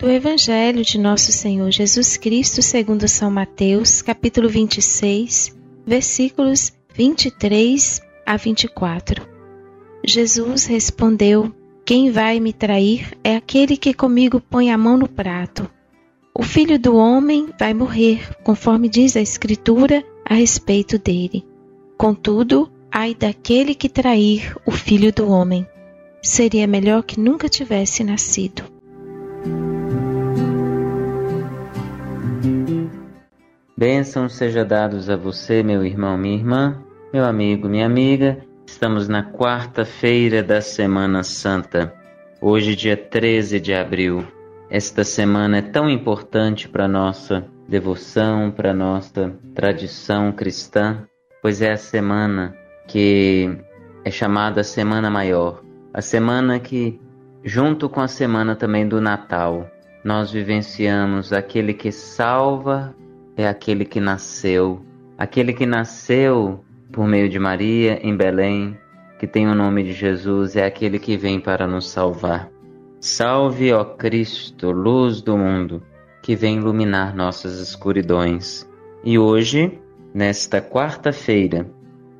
Do Evangelho de Nosso Senhor Jesus Cristo, segundo São Mateus, capítulo 26, versículos 23 a 24. Jesus respondeu: Quem vai me trair é aquele que comigo põe a mão no prato. O filho do homem vai morrer, conforme diz a Escritura a respeito dele. Contudo, ai daquele que trair o filho do homem. Seria melhor que nunca tivesse nascido. Bênçãos seja dados a você, meu irmão, minha irmã, meu amigo, minha amiga. Estamos na quarta-feira da Semana Santa. Hoje, dia 13 de abril. Esta semana é tão importante para nossa devoção, para nossa tradição cristã, pois é a semana que é chamada Semana Maior, a semana que, junto com a semana também do Natal, nós vivenciamos aquele que salva é aquele que nasceu, aquele que nasceu por meio de Maria em Belém, que tem o nome de Jesus, é aquele que vem para nos salvar. Salve, ó Cristo, luz do mundo, que vem iluminar nossas escuridões. E hoje, nesta quarta-feira,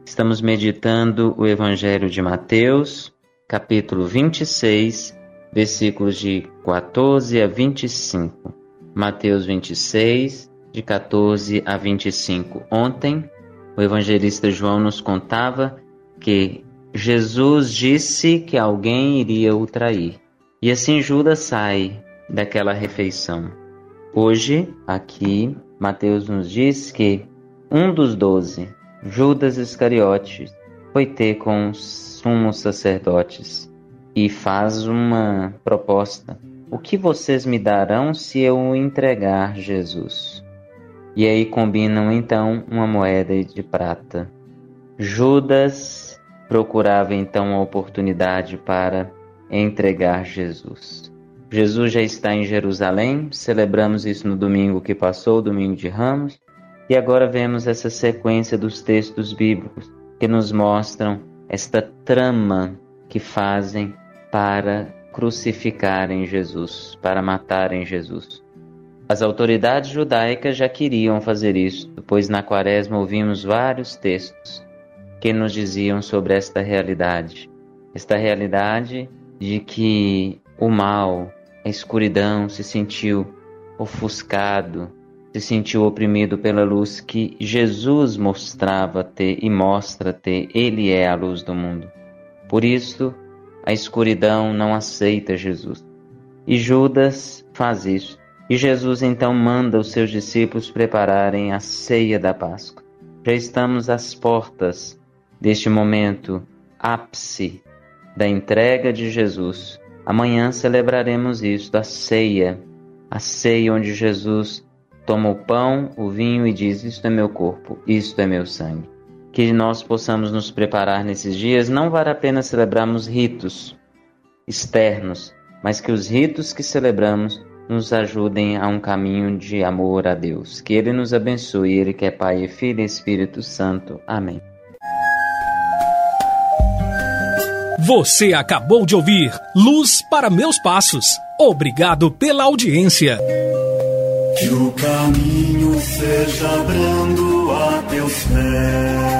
estamos meditando o Evangelho de Mateus, capítulo 26, versículos de 14 a 25. Mateus 26, de 14 a 25. Ontem, o evangelista João nos contava que Jesus disse que alguém iria o trair. E assim Judas sai daquela refeição. Hoje, aqui, Mateus nos diz que um dos doze, Judas Iscariotes, foi ter com os sumos sacerdotes e faz uma proposta. O que vocês me darão se eu entregar Jesus? E aí combinam então uma moeda de prata. Judas procurava então a oportunidade para entregar Jesus. Jesus já está em Jerusalém, celebramos isso no domingo que passou, domingo de Ramos, e agora vemos essa sequência dos textos bíblicos que nos mostram esta trama que fazem para crucificarem Jesus, para matarem Jesus. As autoridades judaicas já queriam fazer isso, pois na Quaresma ouvimos vários textos que nos diziam sobre esta realidade. Esta realidade de que o mal, a escuridão se sentiu ofuscado se sentiu oprimido pela luz que Jesus mostrava ter e mostra ter. Ele é a luz do mundo. Por isso, a escuridão não aceita Jesus. E Judas faz isso. E Jesus então manda os seus discípulos prepararem a ceia da Páscoa. Já estamos às portas deste momento ápice da entrega de Jesus. Amanhã celebraremos isso, a ceia, a ceia onde Jesus toma o pão, o vinho e diz: Isto é meu corpo, isto é meu sangue. Que nós possamos nos preparar nesses dias, não vale a pena celebrarmos ritos externos, mas que os ritos que celebramos nos ajudem a um caminho de amor a Deus. Que Ele nos abençoe, Ele que é Pai, Filho e Espírito Santo. Amém. Você acabou de ouvir Luz para Meus Passos. Obrigado pela audiência. Que o caminho seja brando a teus pés,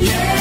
yeah.